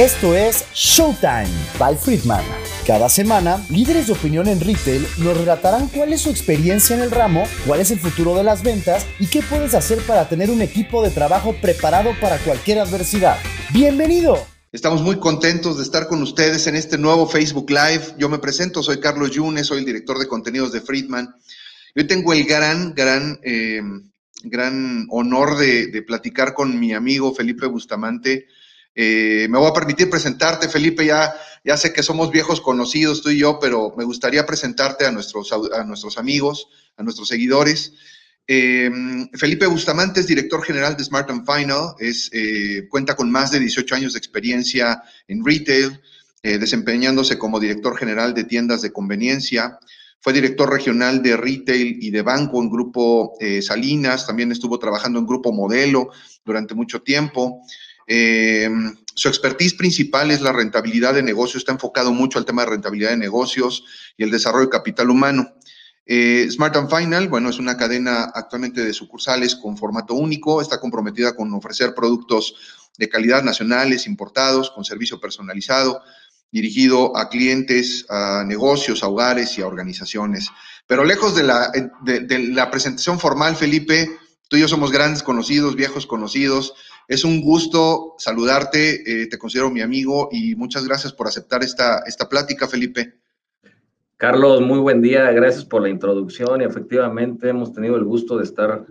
Esto es Showtime by Friedman. Cada semana, líderes de opinión en retail nos relatarán cuál es su experiencia en el ramo, cuál es el futuro de las ventas y qué puedes hacer para tener un equipo de trabajo preparado para cualquier adversidad. ¡Bienvenido! Estamos muy contentos de estar con ustedes en este nuevo Facebook Live. Yo me presento, soy Carlos Yunes, soy el director de contenidos de Friedman. Hoy tengo el gran, gran, eh, gran honor de platicar con mi amigo Felipe Bustamante eh, me voy a permitir presentarte, Felipe, ya, ya sé que somos viejos conocidos tú y yo, pero me gustaría presentarte a nuestros, a nuestros amigos, a nuestros seguidores. Eh, Felipe Bustamante es director general de Smart and Final, es, eh, cuenta con más de 18 años de experiencia en retail, desempeñándose como director general de tiendas de conveniencia. Fue director regional de retail y de banco en Grupo Salinas, también estuvo trabajando en Grupo Modelo durante mucho tiempo. Eh, su expertise principal es la rentabilidad de negocios, está enfocado mucho al tema de rentabilidad de negocios y el desarrollo de capital humano. Eh, Smart and Final, bueno, es una cadena actualmente de sucursales con formato único, está comprometida con ofrecer productos de calidad nacionales, importados, con servicio personalizado, dirigido a clientes, a negocios, a hogares y a organizaciones. Pero lejos de la, de la presentación formal, Felipe, tú y yo somos grandes conocidos, viejos conocidos, es un gusto saludarte, eh, te considero mi amigo y muchas gracias por aceptar esta, esta plática, Felipe. Carlos, muy buen día, gracias por la introducción y efectivamente hemos tenido el gusto de estar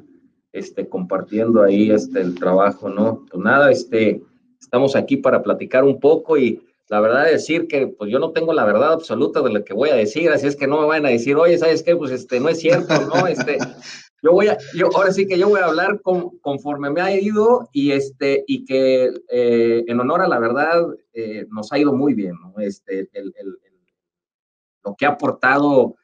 este, compartiendo ahí este, el trabajo, ¿no? Pues nada, este, estamos aquí para platicar un poco y la verdad es decir que pues yo no tengo la verdad absoluta de lo que voy a decir, así es que no me van a decir, oye, ¿sabes qué? Pues este, no es cierto, ¿no? Este, yo voy a, yo, ahora sí que yo voy a hablar conforme me ha ido y este, y que eh, en honor a la verdad eh, nos ha ido muy bien, ¿no? Este, el, el, lo que ha aportado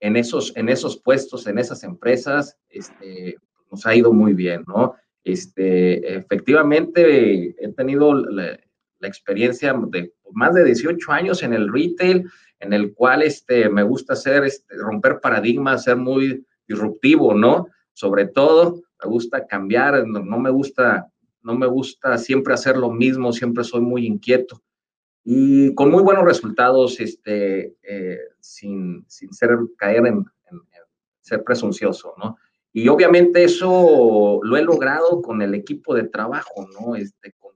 en esos, en esos puestos, en esas empresas, este, nos ha ido muy bien, ¿no? Este, efectivamente, he tenido la, la experiencia de más de 18 años en el retail, en el cual este, me gusta hacer, este, romper paradigmas, ser muy disruptivo, ¿no? Sobre todo, me gusta cambiar, no, me gusta, no me gusta siempre hacer lo mismo, siempre soy muy inquieto. Y con muy buenos resultados, este, eh, sin, sin, ser, caer en, ser presuncioso, ¿no? Y obviamente eso lo he logrado con el equipo de trabajo, ¿no? Este, con,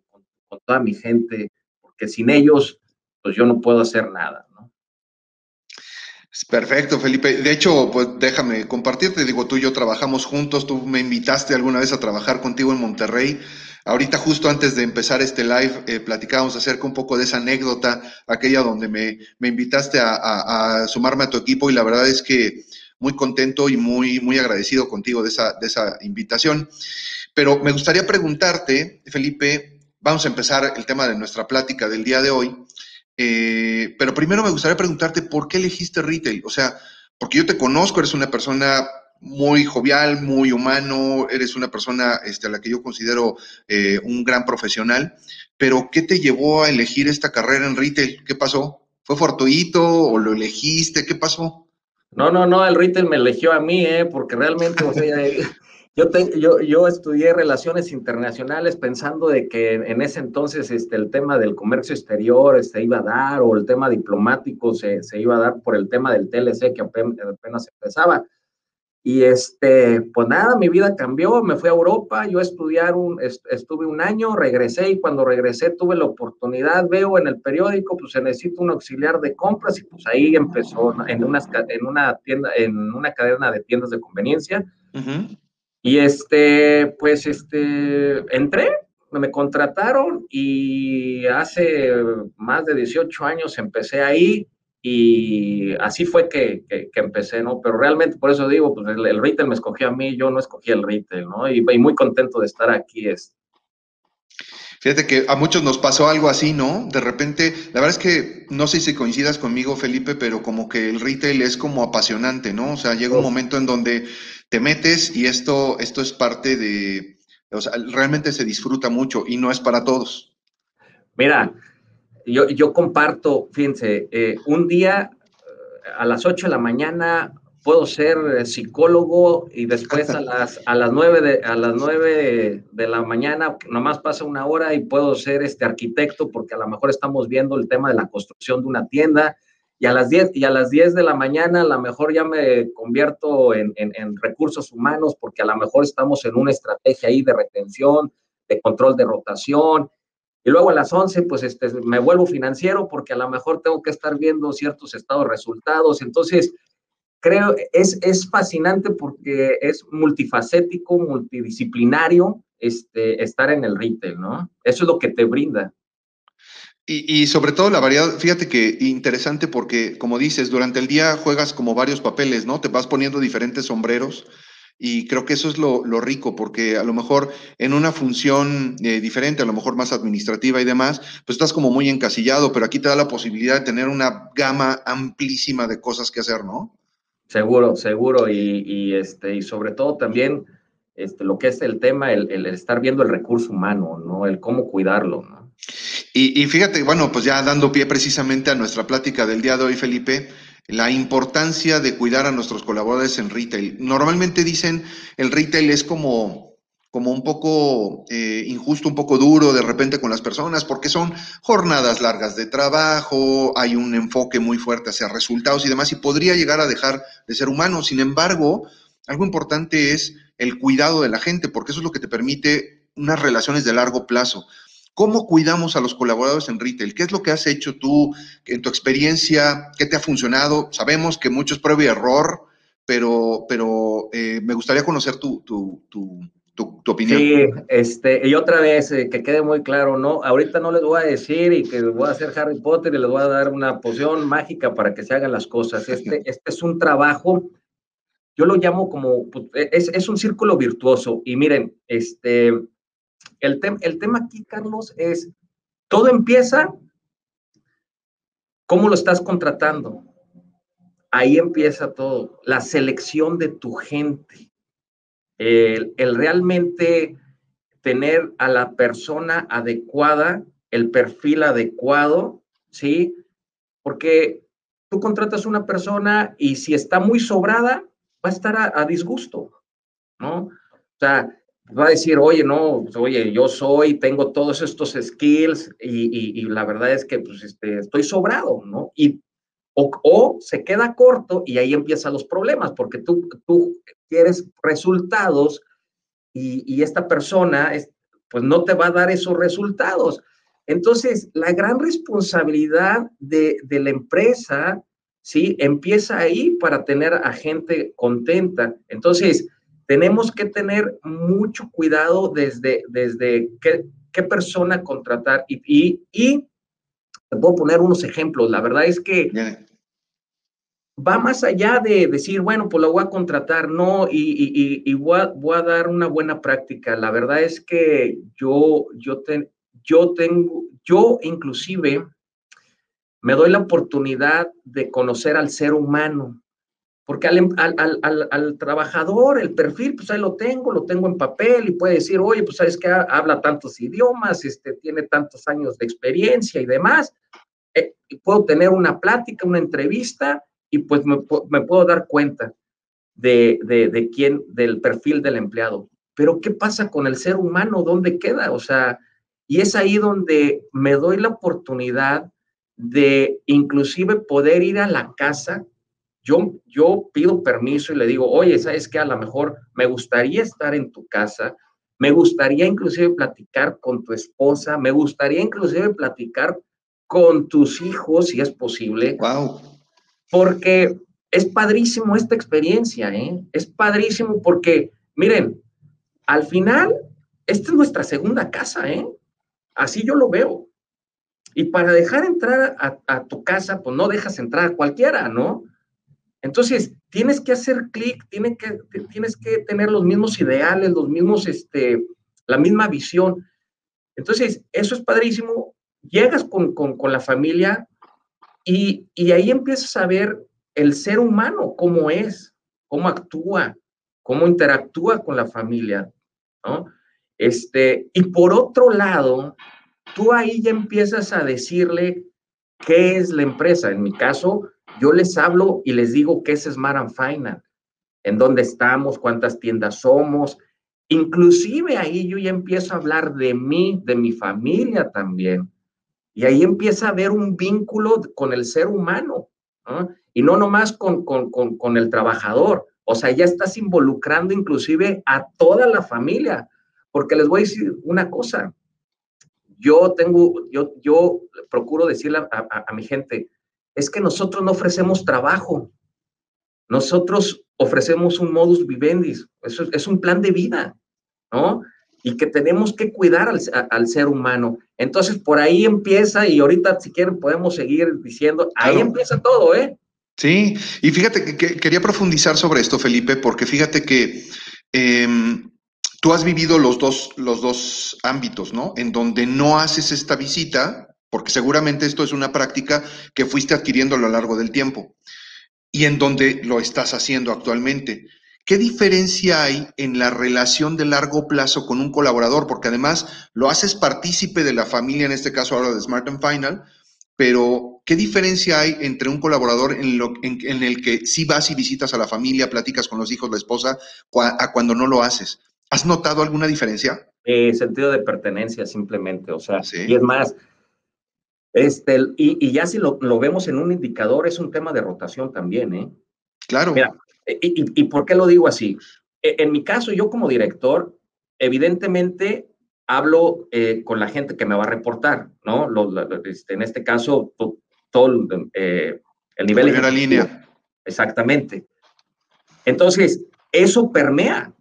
con toda mi gente, porque sin ellos, pues yo no puedo hacer nada. Perfecto, Felipe. De hecho, pues déjame compartirte. Digo, tú y yo trabajamos juntos. Tú me invitaste alguna vez a trabajar contigo en Monterrey. Ahorita, justo antes de empezar este live, eh, platicábamos acerca un poco de esa anécdota, aquella donde me, me invitaste a, sumarme a tu equipo y la verdad es que muy contento y muy, muy agradecido contigo de esa, de esa invitación. Pero me gustaría preguntarte, Felipe, vamos a empezar el tema de nuestra plática del día de hoy. Eh, pero primero me gustaría preguntarte por qué elegiste retail. O sea, porque yo te conozco, eres una persona muy jovial, muy humano, eres una persona este, a la que yo considero eh, un gran profesional, pero ¿qué te llevó a elegir esta carrera en retail? ¿Qué pasó? ¿Fue fortuito o lo elegiste? ¿Qué pasó? No, no, no, el retail me eligió a mí, ¿eh? porque realmente, o sea, Yo, yo, yo, estudié relaciones internacionales pensando de que en ese entonces este, el tema del comercio exterior se iba a dar o el tema diplomático se, se iba a dar por el tema del TLC que apenas, empezaba. Y este, pues nada, mi vida cambió, me fui a Europa, yo estudiar un, estuve un año, regresé y cuando regresé tuve la oportunidad, veo en el periódico, pues se necesita un auxiliar de compras y pues ahí empezó en, unas, en una tienda, en una cadena de tiendas de conveniencia. Y este, pues este, entré, me contrataron y hace más de 18 años empecé ahí y así fue que, que, empecé, ¿no? Pero realmente por eso digo, pues el, retail me escogió a mí, yo no escogí el retail, ¿no? Y, y muy contento de estar aquí. Es, Fíjate que a muchos nos pasó algo así, ¿no? De repente, la verdad es que no sé si coincidas conmigo, Felipe, pero como que el retail es como apasionante, ¿no? O sea, llega un momento en donde te metes y esto, esto es parte de, o sea, realmente se disfruta mucho y no es para todos. Mira, yo, yo comparto, fíjense, eh, un día a las 8 de la mañana puedo ser eh, psicólogo y después a las, a las nueve de, a las nueve de la mañana, nomás pasa una hora y puedo ser este arquitecto porque a lo mejor estamos viendo el tema de la construcción de una tienda y a las 10 y a las 10 de la mañana a lo mejor ya me convierto en, en, recursos humanos porque a lo mejor estamos en una estrategia ahí de retención, de control de rotación. Y luego a las 11, pues este, me vuelvo financiero porque a lo mejor tengo que estar viendo ciertos estados resultados. Entonces, creo, es, es fascinante porque es multifacético, multidisciplinario este, estar en el retail, ¿no? Eso es lo que te brinda. Y, sobre todo la variedad, fíjate que interesante porque, como dices, durante el día juegas como varios papeles, ¿no? Te vas poniendo diferentes sombreros y creo que eso es lo, rico porque a lo mejor en una función eh, diferente, a lo mejor más administrativa y demás, pues estás como muy encasillado, pero aquí te da la posibilidad de tener una gama amplísima de cosas que hacer, ¿no? Seguro, seguro. Y, este, y sobre todo también este, lo que es el tema, el, el estar viendo el recurso humano, ¿no? El cómo cuidarlo, ¿no? Y, fíjate, bueno, pues ya dando pie precisamente a nuestra plática del día de hoy, Felipe, la importancia de cuidar a nuestros colaboradores en retail. Normalmente dicen el retail es como, como un poco eh, injusto, un poco duro de repente con las personas, porque son jornadas largas de trabajo, hay un enfoque muy fuerte hacia resultados y demás, y podría llegar a dejar de ser humano. Sin embargo, algo importante es el cuidado de la gente, porque eso es lo que te permite unas relaciones de largo plazo. ¿Cómo cuidamos a los colaboradores en retail? ¿Qué es lo que has hecho tú en tu experiencia? ¿Qué te ha funcionado? Sabemos que mucho es prueba y error, pero, pero eh, me gustaría conocer tu, tu, tu, opinión. Sí, este, y otra vez, eh, que quede muy claro, ¿no? Ahorita no les voy a decir y que voy a hacer Harry Potter y les voy a dar una poción mágica para que se hagan las cosas. Este, este es un trabajo, yo lo llamo como, pues, es, es un círculo virtuoso. Y miren, este, el, el tema aquí, Carlos, es, todo empieza, ¿cómo lo estás contratando? Ahí empieza todo, la selección de tu gente, el, realmente tener a la persona adecuada, el perfil adecuado, ¿sí? Porque tú contratas una persona y si está muy sobrada, va a estar a disgusto, ¿no? O sea, va a decir, oye, no, pues, oye, yo soy, tengo todos estos skills y, la verdad es que pues, este, estoy sobrado, ¿no? Y, o, se queda corto y ahí empiezan los problemas, porque tú, tú quieres resultados y, esta persona pues no te va a dar esos resultados. Entonces, la gran responsabilidad de, de la empresa, ¿sí? Empieza ahí para tener a gente contenta. Entonces, tenemos que tener mucho cuidado desde, desde qué, qué persona contratar y, y, y, te puedo poner unos ejemplos. La verdad es que va más allá de decir, bueno, pues lo voy a contratar, no, y, y, y voy, a, voy, a, dar una buena práctica. La verdad es que yo, yo, te, yo tengo, yo inclusive me doy la oportunidad de conocer al ser humano porque em, al, trabajador, el perfil, pues ahí lo tengo, lo tengo en papel y puede decir, oye, pues sabes que habla tantos idiomas, este, tiene tantos años de experiencia y demás. Eh, puedo tener una plática, una entrevista y pues me, puedo dar cuenta de, de, quién, del perfil del empleado. Pero ¿qué pasa con el ser humano? ¿Dónde queda? O sea, y es ahí donde me doy la oportunidad de inclusive poder ir a la casa yo, pido permiso y le digo, oye, ¿sabes qué? A lo mejor me gustaría estar en tu casa, me gustaría inclusive platicar con tu esposa, me gustaría inclusive platicar con tus hijos, si es posible. Wow. Porque es padrísimo esta experiencia, ¿eh? Es padrísimo porque, miren, al final, esta es nuestra segunda casa, ¿eh? Así yo lo veo. Y para dejar entrar a, a tu casa, pues no dejas entrar a cualquiera, ¿no? Entonces, tienes que hacer clic, tienes que, tienes que tener los mismos ideales, los mismos, este, la misma visión. Entonces, eso es padrísimo. Llegas con, la familia y, ahí empiezas a ver el ser humano, cómo es, cómo actúa, cómo interactúa con la familia, ¿no? Este, y por otro lado, tú ahí ya empiezas a decirle qué es la empresa. En mi caso, yo les hablo y les digo qué es Smart and Final, en dónde estamos, cuántas tiendas somos. Inclusive ahí yo ya empiezo a hablar de mí, de mi familia también. Y ahí empieza a haber un vínculo con el ser humano, y no nomás con, con, con, con el trabajador. O sea, ya estás involucrando inclusive a toda la familia, porque les voy a decir una cosa. Yo tengo, yo, yo procuro decirle a mi gente, es que nosotros no ofrecemos trabajo. Nosotros ofrecemos un modus vivendi, eso es, un plan de vida, ¿no? Y que tenemos que cuidar al, ser humano. Entonces, por ahí empieza, y ahorita si quieren podemos seguir diciendo, ahí empieza todo, ¿eh? Sí, y fíjate que, quería profundizar sobre esto, Felipe, porque fíjate que em, tú has vivido los dos, los dos ámbitos, ¿no? En donde no haces esta visita, porque seguramente esto es una práctica que fuiste adquiriendo a lo largo del tiempo y en donde lo estás haciendo actualmente. ¿Qué diferencia hay en la relación de largo plazo con un colaborador? Porque además lo haces partícipe de la familia, en este caso ahora de Smart and Final, pero ¿qué diferencia hay entre un colaborador en, lo, en, el que sí vas y visitas a la familia, platicas con los hijos, la esposa, a cuando no lo haces? ¿Has notado alguna diferencia? Eh, sentido de pertenencia simplemente, o sea, y es más, este, y, ya si lo, vemos en un indicador, es un tema de rotación también, ¿eh? Claro. Mira, y, por qué lo digo así? E, en mi caso, yo como director, evidentemente hablo eh, con la gente que me va a reportar, ¿no? Este, en este caso, todo eh, el nivel... de línea. Exactamente. Entonces, eso permea,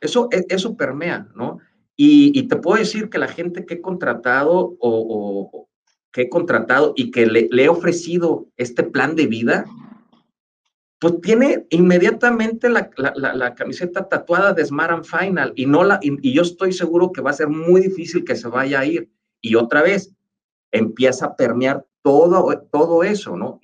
eso, e, eso permea, ¿no? Y, te puedo decir que la gente que he contratado o, que he contratado y que le, he ofrecido este plan de vida, pues tiene inmediatamente la, la, camiseta tatuada de Smart and Final y, no la, y, yo estoy seguro que va a ser muy difícil que se vaya a ir. Y otra vez, empieza a permear todo, todo eso, ¿no?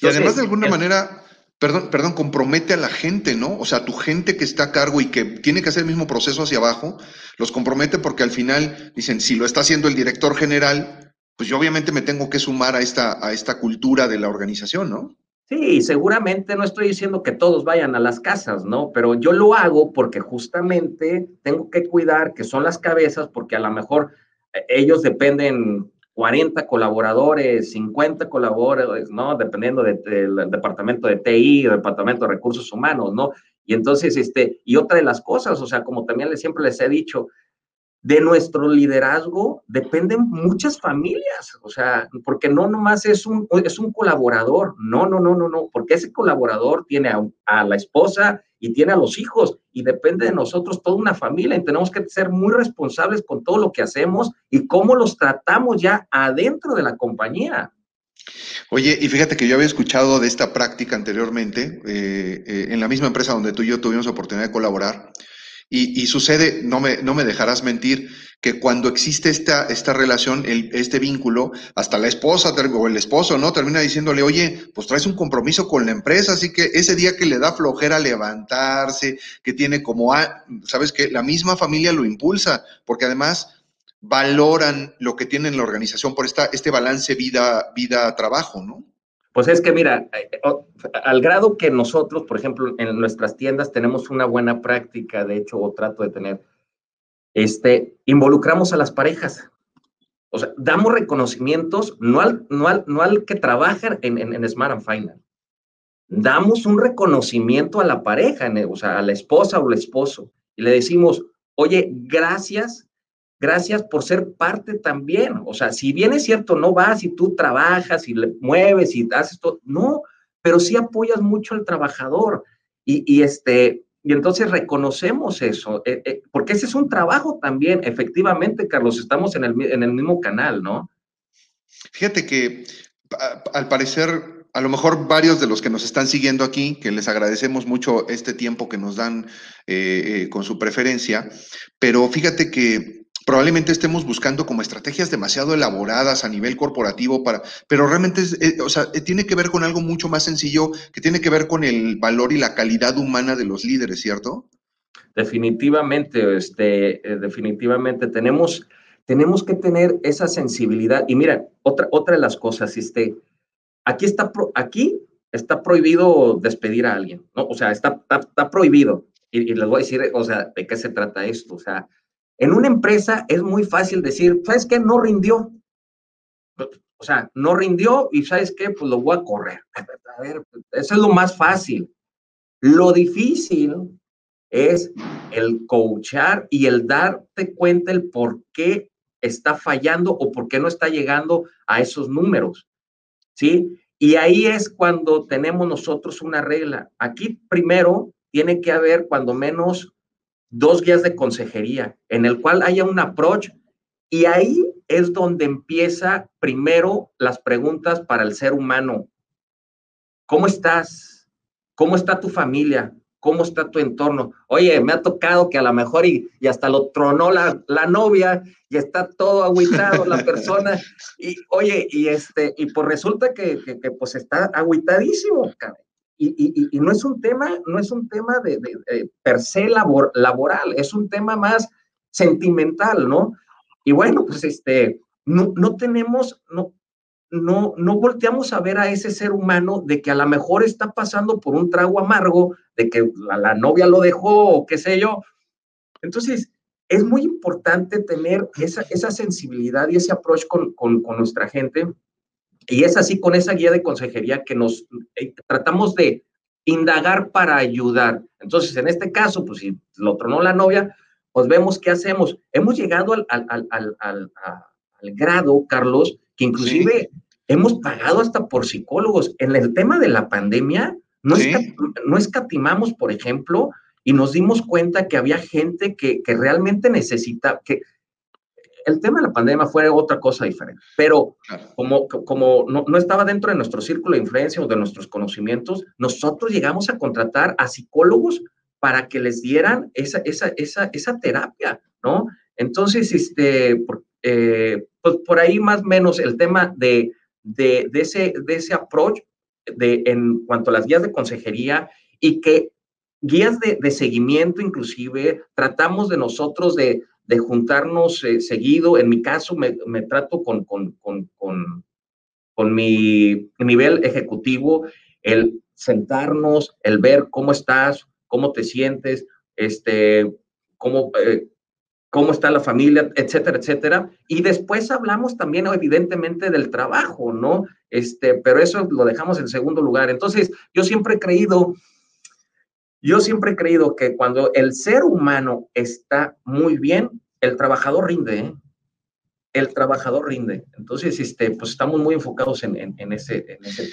y además de alguna manera, perdón, perdón, compromete a la gente, ¿no? O sea, tu gente que está a cargo y que tiene que hacer el mismo proceso hacia abajo, los compromete porque al final dicen, si lo está haciendo el director general, pues yo obviamente me tengo que sumar a esta, a esta cultura de la organización, ¿no? Sí, seguramente no estoy diciendo que todos vayan a las casas, ¿no? Pero yo lo hago porque justamente tengo que cuidar que son las cabezas, porque a lo mejor eh, ellos dependen 40 colaboradores, 50 colaboradores, ¿no? Dependiendo del departamento de TI, departamento de recursos humanos, ¿no? Y entonces, este, y otra de las cosas, o sea, como también les, siempre les he dicho, de nuestro liderazgo dependen muchas familias, o sea, porque no nomás es un, es un colaborador, no, no, no, no, no, porque ese colaborador tiene a, a, la esposa y tiene a los hijos y depende de nosotros toda una familia y tenemos que ser muy responsables con todo lo que hacemos y cómo los tratamos ya adentro de la compañía. Oye, y fíjate que yo había escuchado de esta práctica anteriormente eh, eh, en la misma empresa donde tú y yo tuvimos oportunidad de colaborar. Y, sucede, no me, no me dejarás mentir, que cuando existe esta, esta relación, el, este vínculo, hasta la esposa o el esposo, ¿no? Termina diciéndole, oye, pues traes un compromiso con la empresa, así que ese día que le da flojera levantarse, que tiene como, ¿sabes qué? La misma familia lo impulsa, porque además valoran lo que tiene la organización por esta, este balance vida-trabajo, ¿no? Pues es que mira, eh, eh, al grado que nosotros, por ejemplo, en nuestras tiendas tenemos una buena práctica, de hecho, o trato de tener, este, involucramos a las parejas. O sea, damos reconocimientos no al, no al, no al que trabaja en, en, Smart and Final. Damos un reconocimiento a la pareja, o sea, a la esposa o el esposo, y le decimos, oye, gracias gracias por ser parte también. O sea, si bien es cierto, no vas y tú trabajas y le mueves y haces todo, no, pero sí apoyas mucho al trabajador. Y, este, y entonces reconocemos eso, eh, eh, porque ese es un trabajo también, efectivamente, Carlos, estamos en el, en el mismo canal, ¿no? Fíjate que al parecer a lo mejor varios de los que nos están siguiendo aquí, que les agradecemos mucho este tiempo que nos dan eh, con su preferencia, pero fíjate que probablemente estemos buscando como estrategias demasiado elaboradas a nivel corporativo para, pero realmente eh, o sea, eh, tiene que ver con algo mucho más sencillo que tiene que ver con el valor y la calidad humana de los líderes, ¿cierto? Definitivamente, este, eh, definitivamente tenemos, tenemos que tener esa sensibilidad. Y mira, otra, otra de las cosas, este, aquí está, aquí está prohibido despedir a alguien, ¿no? O sea, está, está, prohibido. Y, y, les voy a decir, o sea, ¿de qué se trata esto? O sea, en una empresa es muy fácil decir, ¿sabes qué? No rindió. O sea, no rindió y ¿sabes qué? Pues lo voy a correr. A ver, eso es lo más fácil. Lo difícil es el coachar y el darte cuenta el por qué está fallando o por qué no está llegando a esos números. ¿Sí? Y ahí es cuando tenemos nosotros una regla. Aquí primero tiene que haber cuando menos dos guías de consejería en el cual haya un approach y ahí es donde empieza primero las preguntas para el ser humano. ¿Cómo estás? ¿Cómo está tu familia? ¿Cómo está tu entorno? Oye, me ha tocado que a lo mejor y, y hasta lo tronó la, la, novia y está todo agüitado la persona. Y oye, y este, y pues resulta que, que, pues está agüitadísimo, Y, y, y, no es un tema, no es un tema de, de, per se labor, laboral, es un tema más sentimental, ¿no? Y bueno, pues este, no, no tenemos, no, no, no volteamos a ver a ese ser humano de que a lo mejor está pasando por un trago amargo, de que la, novia lo dejó o qué sé yo. Entonces, es muy importante tener esa, esa sensibilidad y ese approach con, con, nuestra gente. Y es así con esa guía de consejería que nos eh, tratamos de indagar para ayudar. Entonces, en este caso, pues si lo tronó la novia, pues vemos qué hacemos. Hemos llegado al, al, al, al grado, Carlos, que inclusive hemos pagado hasta por psicólogos. En el tema de la pandemia, no, no escatimamos, por ejemplo, y nos dimos cuenta que había gente que, que realmente necesita, que el tema de la pandemia fue otra cosa diferente, pero como, como no, no, estaba dentro de nuestro círculo de influencia o de nuestros conocimientos, nosotros llegamos a contratar a psicólogos para que les dieran esa, esa, esa, esa terapia, ¿no? Entonces, este, eh, pues por ahí más o menos el tema de, de, de, ese, de ese approach de, en cuanto a las guías de consejería y que guías de, de seguimiento inclusive, tratamos de nosotros de, de juntarnos eh, seguido. En mi caso, me, me trato con, con, con, con, mi nivel ejecutivo, el sentarnos, el ver cómo estás, cómo te sientes, este, cómo, eh, cómo está la familia, etcétera, etcétera. Y después hablamos también, evidentemente, del trabajo, ¿no? Este, pero eso lo dejamos en segundo lugar. Entonces, yo siempre he creído, yo siempre he creído que cuando el ser humano está muy bien, el trabajador rinde, ¿eh? el trabajador rinde. Entonces, este, pues estamos muy enfocados en, ese,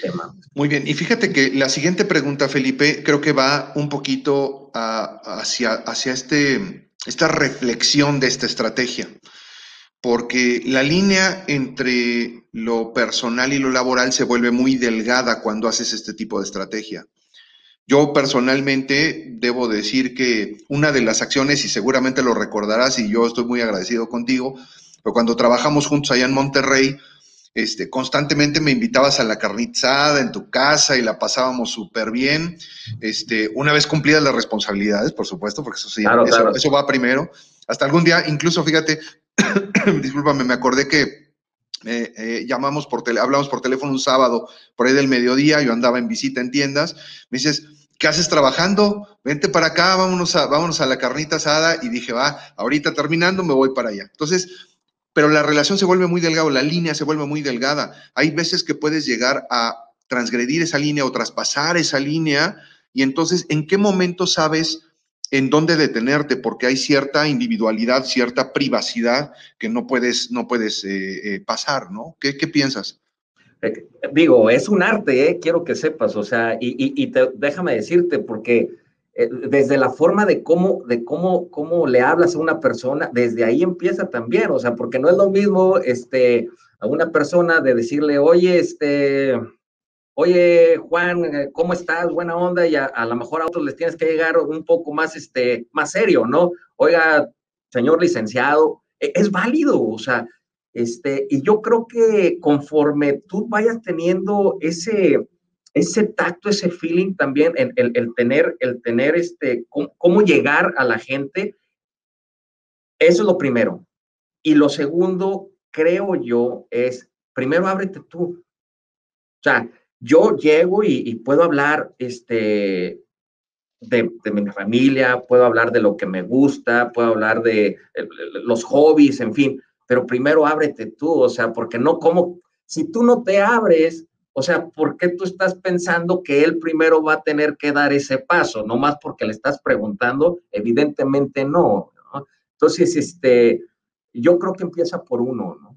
tema. Muy bien. Y fíjate que la siguiente pregunta, Felipe, creo que va un poquito hacia, hacia este esta reflexión de esta estrategia, porque la línea entre lo personal y lo laboral se vuelve muy delgada cuando haces este tipo de estrategia. Yo personalmente debo decir que una de las acciones, y seguramente lo recordarás, y yo estoy muy agradecido contigo, pero cuando trabajamos juntos allá en Monterrey, este, constantemente me invitabas a la carnizada en tu casa y la pasábamos súper bien. Este, una vez cumplidas las responsabilidades, por supuesto, porque eso sí, eso, va primero. Hasta algún día, incluso fíjate, discúlpame, me acordé que eh, eh, llamamos por tele, hablamos por teléfono un sábado, por ahí del mediodía, yo andaba en visita en tiendas, me dices, ¿qué haces trabajando? Vente para acá, vámonos a, vámonos a la carnita asada, y dije, va, ahorita terminando me voy para allá. Entonces, pero la relación se vuelve muy delgada, la línea se vuelve muy delgada. Hay veces que puedes llegar a transgredir esa línea o traspasar esa línea y entonces, ¿en qué momento sabes en dónde detenerte? Porque hay cierta individualidad, cierta privacidad que no puedes, no puedes eh, eh, pasar, ¿no? ¿Qué, piensas? Eh, digo, es un arte, quiero que sepas, o sea, y, y, y déjame decirte, porque desde la forma de cómo, de cómo, cómo le hablas a una persona, desde ahí empieza también, o sea, porque no es lo mismo, este, a una persona de decirle, oye, este, oye, Juan, eh, ¿cómo estás? Buena onda, y a, lo mejor a otros les tienes que llegar un poco más, este, más serio, ¿no? Oiga, señor licenciado, e, es válido, o sea, este, y yo creo que conforme tú vayas teniendo ese, ese tacto, ese feeling también, el, el, tener, el tener este, cómo, llegar a la gente, eso es lo primero. Y lo segundo, creo yo, es, primero ábrete tú. O sea, yo llego y, puedo hablar este, de, mi familia, puedo hablar de lo que me gusta, puedo hablar de los hobbies, en fin, pero primero ábrete tú, o sea, porque no como, si tú no te abres, o sea, ¿por qué tú estás pensando que él primero va a tener que dar ese paso? No más porque le estás preguntando, evidentemente no. Entonces, este, yo creo que empieza por uno, ¿no?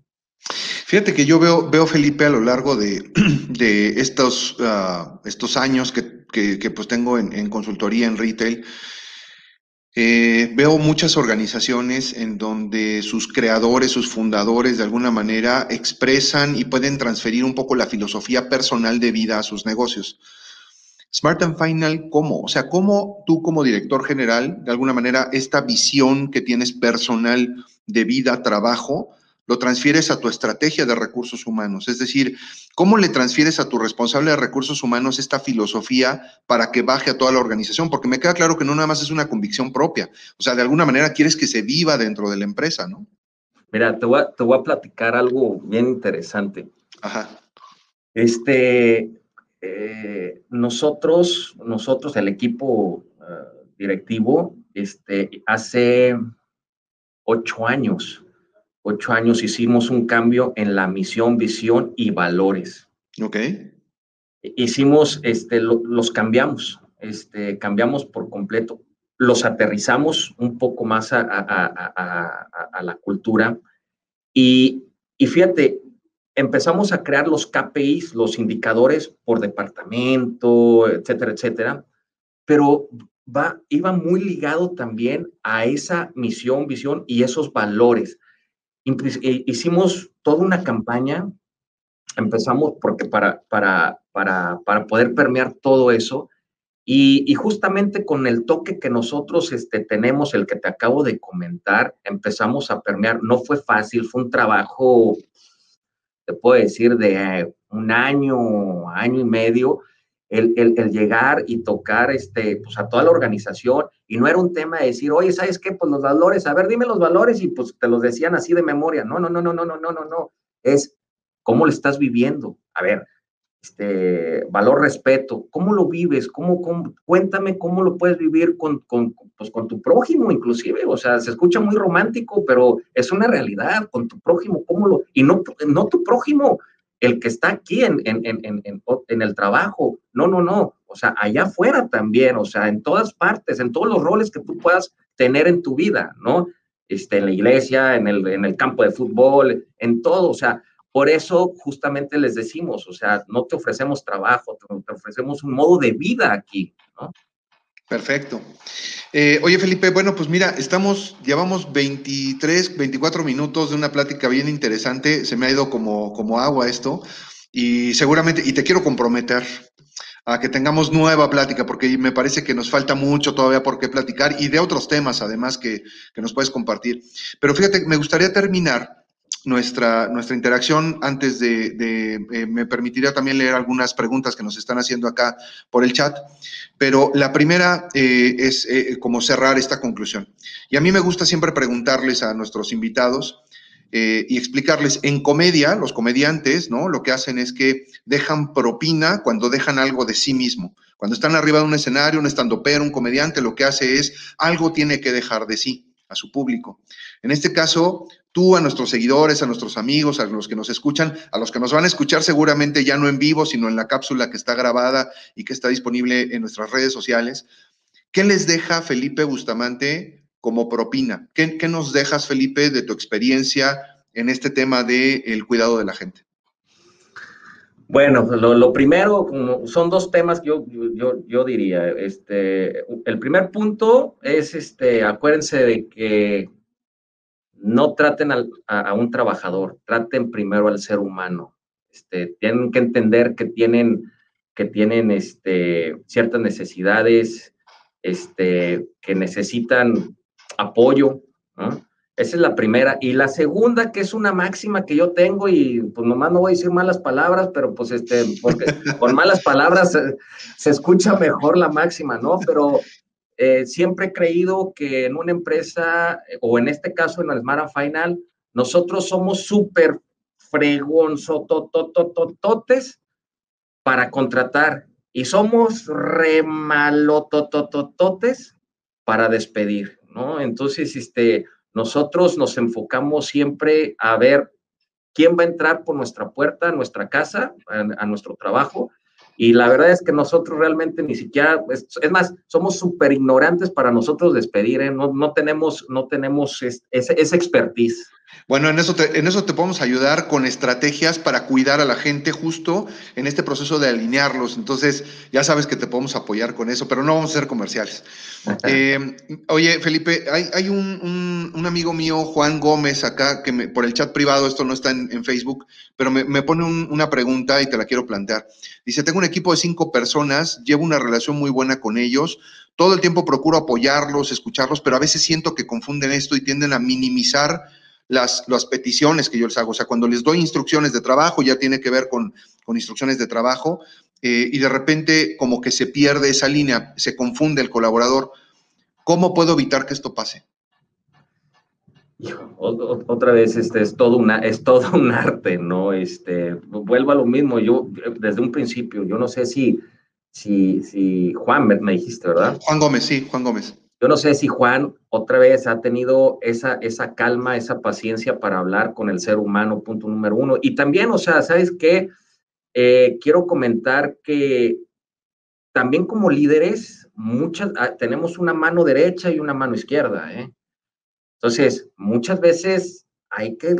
Fíjate que yo veo, veo Felipe a lo largo de, estos, ah, estos años que, pues tengo en, consultoría, en retail, eh, veo muchas organizaciones en donde sus creadores, sus fundadores, de alguna manera expresan y pueden transferir un poco la filosofía personal de vida a sus negocios. Smart and Final, ¿cómo? O sea, ¿cómo tú como director general, de alguna manera, esta visión que tienes personal de vida, trabajo, lo transfieres a tu estrategia de recursos humanos. Es decir, ¿cómo le transfieres a tu responsable de recursos humanos esta filosofía para que baje a toda la organización? Porque me queda claro que no nada más es una convicción propia. O sea, de alguna manera quieres que se viva dentro de la empresa, ¿no? Mira, te voy a, te voy a platicar algo bien interesante. Ajá. Este, eh, nosotros, nosotros, el equipo eh, directivo, este, hace ocho años ocho años hicimos un cambio en la misión, visión y valores. Ok. Hicimos, este, los cambiamos, este, cambiamos por completo. Los aterrizamos un poco más a, la cultura y, y fíjate, empezamos a crear los KPIs, los indicadores por departamento, etcétera, etcétera, pero va, iba muy ligado también a esa misión, visión y esos valores. Eh, hicimos toda una campaña, empezamos porque para, para, para, para poder permear todo eso, y, justamente con el toque que nosotros este, tenemos, el que te acabo de comentar, empezamos a permear. No fue fácil, fue un trabajo, te puedo decir, de un año, año y medio, el, el, llegar y tocar este, pues a toda la organización. Y no era un tema de decir, oye, ¿sabes qué? Pues los valores, a ver, dime los valores y pues te los decían así de memoria. No, no, no, no, no, no, no, no, no. Es cómo lo estás viviendo. A ver, este, valor, respeto, ¿cómo lo vives? ¿Cómo, cuéntame cómo lo puedes vivir con, con, pues, con tu prójimo inclusive. O sea, se escucha muy romántico, pero es una realidad con tu prójimo, ¿cómo lo? Y no, no tu prójimo, el que está aquí en, en, en, en, el trabajo. No, no, no. O sea, allá afuera también, o sea, en todas partes, en todos los roles que tú puedas tener en tu vida, ¿no? Este, en la iglesia, en el, en el campo de fútbol, en todo. O sea, por eso justamente les decimos, o sea, no te ofrecemos trabajo, te ofrecemos un modo de vida aquí, ¿no? Perfecto. Eh, oye, Felipe, bueno, pues mira, estamos, llevamos 23, 24 minutos de una plática bien interesante. Se me ha ido como, como agua esto. Y seguramente, y te quiero comprometer a que tengamos nueva plática, porque me parece que nos falta mucho todavía por qué platicar y de otros temas, además, que, que nos puedes compartir. Pero fíjate, me gustaría terminar nuestra, nuestra interacción. Antes de, eh, me permitiría también leer algunas preguntas que nos están haciendo acá por el chat, pero la primera eh, es eh, como cerrar esta conclusión. Y a mí me gusta siempre preguntarles a nuestros invitados y explicarles, en comedia, los comediantes, ¿no? Lo que hacen es que dejan propina cuando dejan algo de sí mismo. Cuando están arriba de un escenario, un estandopero, un comediante, lo que hace es algo tiene que dejar de sí a su público. En este caso, tú, a nuestros seguidores, a nuestros amigos, a los que nos escuchan, a los que nos van a escuchar seguramente ya no en vivo, sino en la cápsula que está grabada y que está disponible en nuestras redes sociales. ¿Qué les deja Felipe Bustamante como propina? ¿Qué, nos dejas, Felipe, de tu experiencia en este tema del cuidado de la gente? Bueno, lo, primero, son dos temas que yo, yo, yo, diría. Este, el primer punto es, este, acuérdense de que no traten a, un trabajador, traten primero al ser humano. Este, tienen que entender que tienen, que tienen este, ciertas necesidades, este, que necesitan apoyo. Esa es la primera. Y la segunda, que es una máxima que yo tengo, y pues nomás no voy a decir malas palabras, pero pues este, porque con malas palabras se, se escucha mejor la máxima, ¿no? Pero eh, siempre he creído que en una empresa, o en este caso en el Smart Final, nosotros somos súper fregonzotototototes para contratar y somos remalototototes para despedir, ¿no? Entonces, este, nosotros nos enfocamos siempre a ver quién va a entrar por nuestra puerta, nuestra casa, a, nuestro trabajo. Y la verdad es que nosotros realmente ni siquiera, es, más, somos súper ignorantes para nosotros despedir, ¿eh? no, no, tenemos, no tenemos esa expertise. Bueno, en eso, te, en eso te podemos ayudar con estrategias para cuidar a la gente justo en este proceso de alinearlos. Entonces, ya sabes que te podemos apoyar con eso, pero no vamos a ser comerciales. Eh, oye, Felipe, hay, un, amigo mío, Juan Gómez, acá, que me, por el chat privado, esto no está en, Facebook, pero me, pone una pregunta y te la quiero plantear. Dice, tengo un equipo de cinco personas, llevo una relación muy buena con ellos, todo el tiempo procuro apoyarlos, escucharlos, pero a veces siento que confunden esto y tienden a minimizar las, las peticiones que yo les hago. O sea, cuando les doy instrucciones de trabajo, ya tiene que ver con, instrucciones de trabajo, eh, y de repente como que se pierde esa línea, se confunde el colaborador. ¿Cómo puedo evitar que esto pase? Otra vez, este es todo una, es todo un arte, ¿no? Este, vuelvo a lo mismo. Yo desde un principio, yo no sé si, si, si Juan me dijiste, ¿verdad? Juan Gómez, sí, Juan Gómez. Yo no sé si Juan otra vez ha tenido esa, esa calma, esa paciencia para hablar con el ser humano, punto número uno. Y también, o sea, ¿sabes qué? Eh, quiero comentar que también como líderes, muchas, ah, tenemos una mano derecha y una mano izquierda, ¿eh? Entonces, muchas veces hay que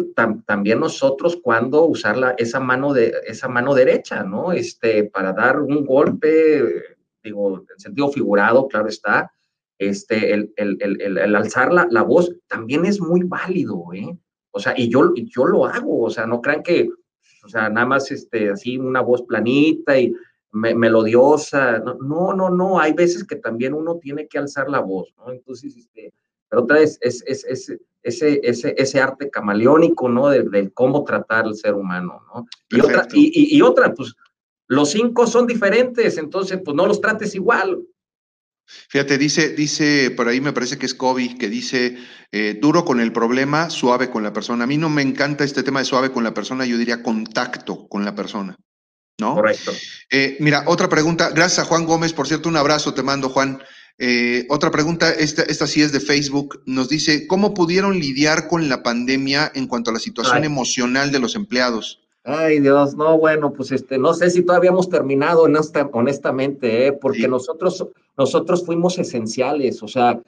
también nosotros cuando usar la, esa, mano de, esa mano derecha, ¿no? Este, para dar un golpe, digo, en sentido figurado, claro está, este, el, el, el, el alzar la, la, voz también es muy válido, ¿eh? O sea, y yo, yo lo hago, o sea, no crean que, o sea, nada más este, así una voz planita y melodiosa, no, no, no, hay veces que también uno tiene que alzar la voz, ¿no? Entonces, este, pero otra vez es, es, es, ese, ese, ese arte camaleónico, ¿no? De, cómo tratar al ser humano, ¿no? Y otra, y, y, otra, pues, los cinco son diferentes, entonces, pues no los trates igual. Fíjate, dice, dice, por ahí me parece que es Kobe, que dice, eh, duro con el problema, suave con la persona. A mí no me encanta este tema de suave con la persona, yo diría contacto con la persona. ¿No? Correcto. Eh, mira, otra pregunta. Gracias a Juan Gómez, por cierto, un abrazo te mando, Juan. Eh, otra pregunta, esta, esta sí es de Facebook, nos dice, ¿cómo pudieron lidiar con la pandemia en cuanto a la situación emocional de los empleados? Ay, Dios, no, bueno, pues este, no sé si todavía hemos terminado, honestamente, porque nosotros, nosotros fuimos esenciales, o sea,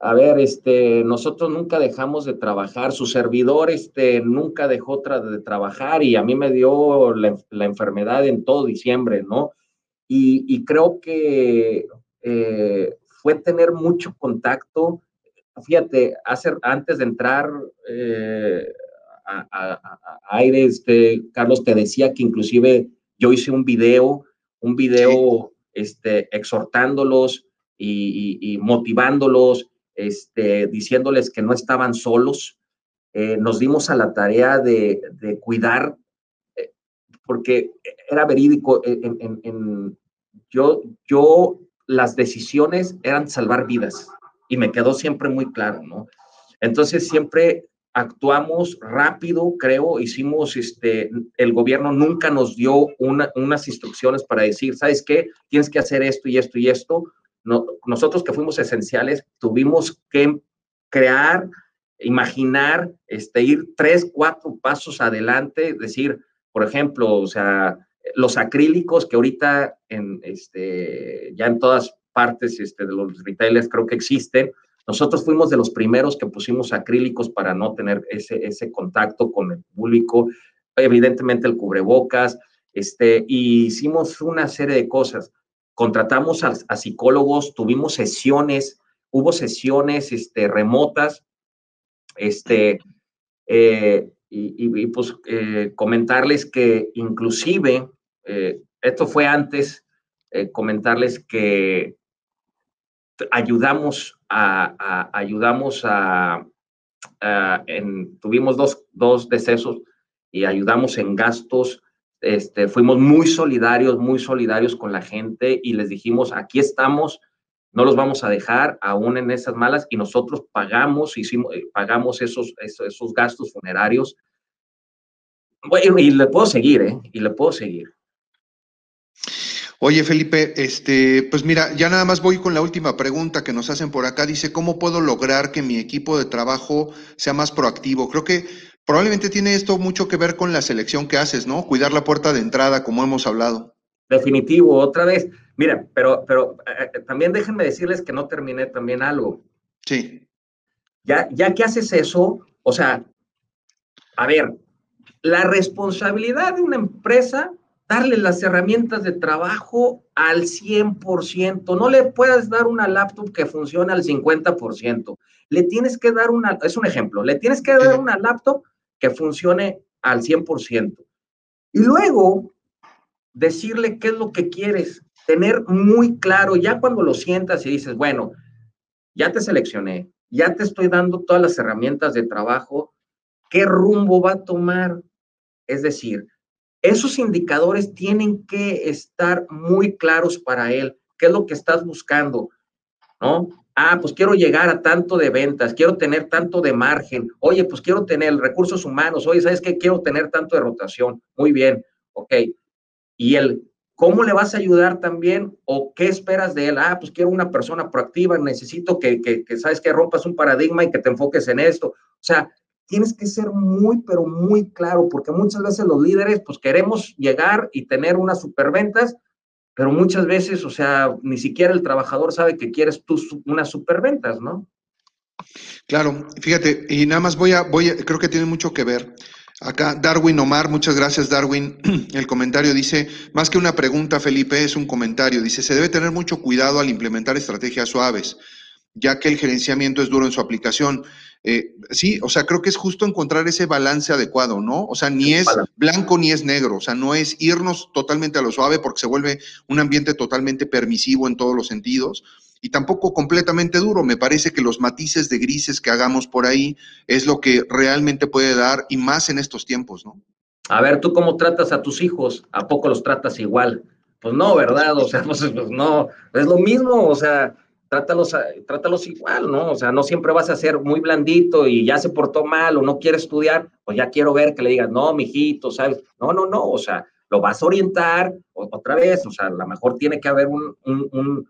a ver, este, nosotros nunca dejamos de trabajar, su servidor, este, nunca dejó de trabajar y a mí me dio la, enfermedad en todo diciembre, ¿no? Y, creo que eh, fue tener mucho contacto. Fíjate, hace, antes de entrar eh, a, aire, este, Carlos, te decía que inclusive yo hice un video, un video este, exhortándolos y, motivándolos, este, diciéndoles que no estaban solos. Eh, nos dimos a la tarea de, cuidar, eh, porque era verídico, eh, en, yo, yo, las decisiones eran salvar vidas y me quedó siempre muy claro, ¿no? Entonces siempre actuamos rápido, creo, hicimos, este, el gobierno nunca nos dio unas instrucciones para decir, ¿sabes qué? Tienes que hacer esto y esto y esto. No, nosotros que fuimos esenciales, tuvimos que crear, imaginar, este, ir tres, cuatro pasos adelante, decir, por ejemplo, o sea, los acrílicos que ahorita en, este, ya en todas partes este, de los retailers creo que existen, nosotros fuimos de los primeros que pusimos acrílicos para no tener ese, ese contacto con el público, evidentemente el cubrebocas, este, y hicimos una serie de cosas. Contratamos a, psicólogos, tuvimos sesiones, hubo sesiones este, remotas, este, eh, y, pues eh, comentarles que inclusive, eh, esto fue antes, comentarles que ayudamos a, ayudamos a, en, tuvimos dos, dos decesos y ayudamos en gastos. Este, fuimos muy solidarios, muy solidarios con la gente y les dijimos, aquí estamos, no los vamos a dejar aún en esas malas y nosotros pagamos, hicimos, eh, pagamos esos, esos, gastos funerarios. Bueno, y le puedo seguir, ¿eh? Y le puedo seguir. Oye, Felipe, este, pues mira, ya nada más voy con la última pregunta que nos hacen por acá. Dice, ¿cómo puedo lograr que mi equipo de trabajo sea más proactivo? Creo que probablemente tiene esto mucho que ver con la selección que haces, ¿no? Cuidar la puerta de entrada, como hemos hablado. Definitivo, otra vez. Mira, pero, pero eh, eh, también déjenme decirles que no terminé también algo. Sí. Ya, ya que haces eso, o sea, a ver, la responsabilidad de una empresa, darle las herramientas de trabajo al 100%. No le puedes dar una laptop que funcione al 50%. Le tienes que dar una, es un ejemplo, le tienes que dar una laptop que funcione al 100%. Y luego, decirle qué es lo que quieres, tener muy claro, ya cuando lo sientas y dices, bueno, ya te seleccioné, ya te estoy dando todas las herramientas de trabajo, ¿qué rumbo va a tomar? Es decir, esos indicadores tienen que estar muy claros para él. ¿Qué es lo que estás buscando? ¿No? Ah, pues quiero llegar a tanto de ventas, quiero tener tanto de margen. Oye, pues quiero tener recursos humanos. Oye, ¿sabes qué? Quiero tener tanto de rotación. Muy bien, ok y el cómo le vas a ayudar también o qué esperas de él. Ah, pues quiero una persona proactiva, necesito que, que, que, sabes que rompas un paradigma y que te enfoques en esto. O sea, tienes que ser muy, pero muy claro, porque muchas veces los líderes, pues queremos llegar y tener unas superventas, pero muchas veces, o sea, ni siquiera el trabajador sabe que quieres unas superventas, ¿no? Claro, fíjate, y nada más voy a, voy a, creo que tiene mucho que ver. Acá Darwin Omar, muchas gracias Darwin. El comentario dice, más que una pregunta Felipe, es un comentario. Dice, se debe tener mucho cuidado al implementar estrategias suaves, ya que el gerenciamiento es duro en su aplicación. Eh, sí, o sea, creo que es justo encontrar ese balance adecuado, ¿no? O sea, ni es blanco ni es negro, o sea, no es irnos totalmente a lo suave porque se vuelve un ambiente totalmente permisivo en todos los sentidos y tampoco completamente duro. Me parece que los matices de grises que hagamos por ahí es lo que realmente puede dar y más en estos tiempos, ¿no? A ver, ¿tú cómo tratas a tus hijos? ¿A poco los tratas igual? Pues no, ¿verdad? O sea, pues, pues no, es lo mismo, o sea, trátalos, trátalos igual, ¿no? O sea, no siempre vas a ser muy blandito y ya se portó mal o no quiere estudiar, pues ya quiero ver que le digas, no, mijito, ¿sabes? No, no, no, o sea, lo vas a orientar otra vez, o sea, a lo mejor tiene que haber un, un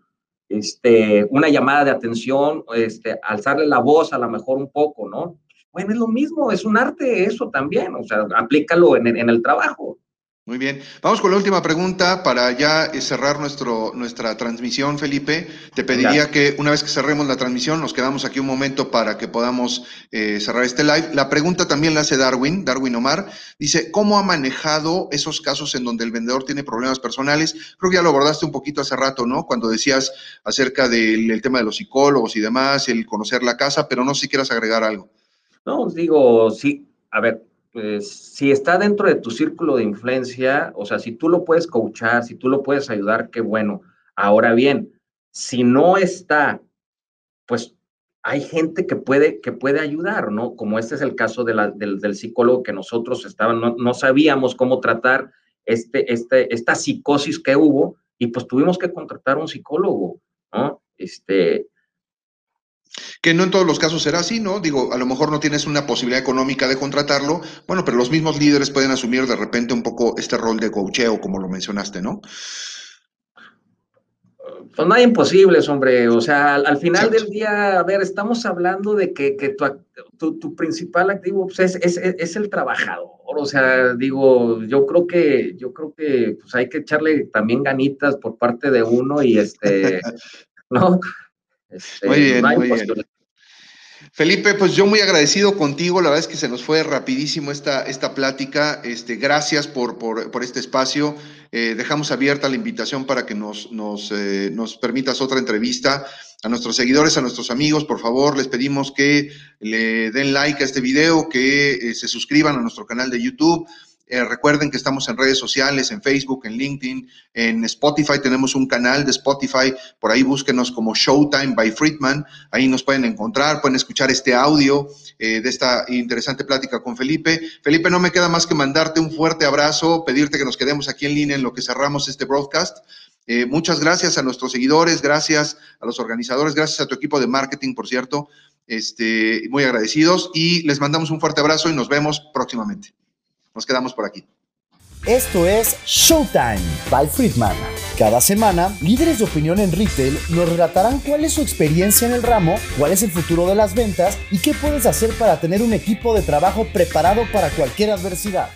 este, una llamada de atención, este, alzarle la voz a lo mejor un poco, ¿no? Bueno, es lo mismo, es un arte eso también, o sea, aplícalo en, en el trabajo. Muy bien. Vamos con la última pregunta para ya cerrar nuestro, nuestra transmisión, Felipe. Te pediría que una vez que cerremos la transmisión, nos quedamos aquí un momento para que podamos eh, cerrar este live. La pregunta también la hace Darwin, Darwin Omar. Dice, ¿cómo ha manejado esos casos en donde el vendedor tiene problemas personales? Creo que ya lo abordaste un poquito hace rato, ¿no? Cuando decías acerca del tema de los psicólogos y demás, el conocer la casa, pero no sé si quieras agregar algo. No, digo, sí, a ver, pues, si está dentro de tu círculo de influencia, o sea, si tú lo puedes coachar, si tú lo puedes ayudar, qué bueno. Ahora bien, si no está, pues hay gente que puede, que puede ayudar, ¿no? Como este es el caso del, del, psicólogo que nosotros estaban, no, sabíamos cómo tratar este, este, esta psicosis que hubo y pues tuvimos que contratar un psicólogo, ¿no? Este, que no en todos los casos será así, ¿no? Digo, a lo mejor no tienes una posibilidad económica de contratarlo, bueno, pero los mismos líderes pueden asumir de repente un poco este rol de coacheo, como lo mencionaste, ¿no? Pues no hay imposibles, hombre. O sea, al, final del día, a ver, estamos hablando de que, que tu, tu, principal activo pues, es, es, es, el trabajador. O sea, digo, yo creo que, yo creo que pues, hay que echarle también ganitas por parte de uno y este, ¿no? Este, muy bien, muy bien. Felipe, pues yo muy agradecido contigo, la verdad es que se nos fue rapidísimo esta, esta plática, este, gracias por, por, por este espacio, eh, dejamos abierta la invitación para que nos, nos, eh, nos permitas otra entrevista. A nuestros seguidores, a nuestros amigos, por favor, les pedimos que le den like a este video, que eh, se suscriban a nuestro canal de YouTube, eh, recuerden que estamos en redes sociales, en Facebook, en LinkedIn, en Spotify. Tenemos un canal de Spotify. Por ahí búsquenos como Showtime by Friedman. Ahí nos pueden encontrar, pueden escuchar este audio eh, de esta interesante plática con Felipe. Felipe, no me queda más que mandarte un fuerte abrazo, pedirte que nos quedemos aquí en línea en lo que cerramos este broadcast. Eh, muchas gracias a nuestros seguidores, gracias a los organizadores, gracias a tu equipo de marketing, por cierto. Este, muy agradecidos y les mandamos un fuerte abrazo y nos vemos próximamente. Nos quedamos por aquí. Esto es Showtime by Friedman. Cada semana, líderes de opinión en retail nos relatarán cuál es su experiencia en el ramo, cuál es el futuro de las ventas y qué puedes hacer para tener un equipo de trabajo preparado para cualquier adversidad.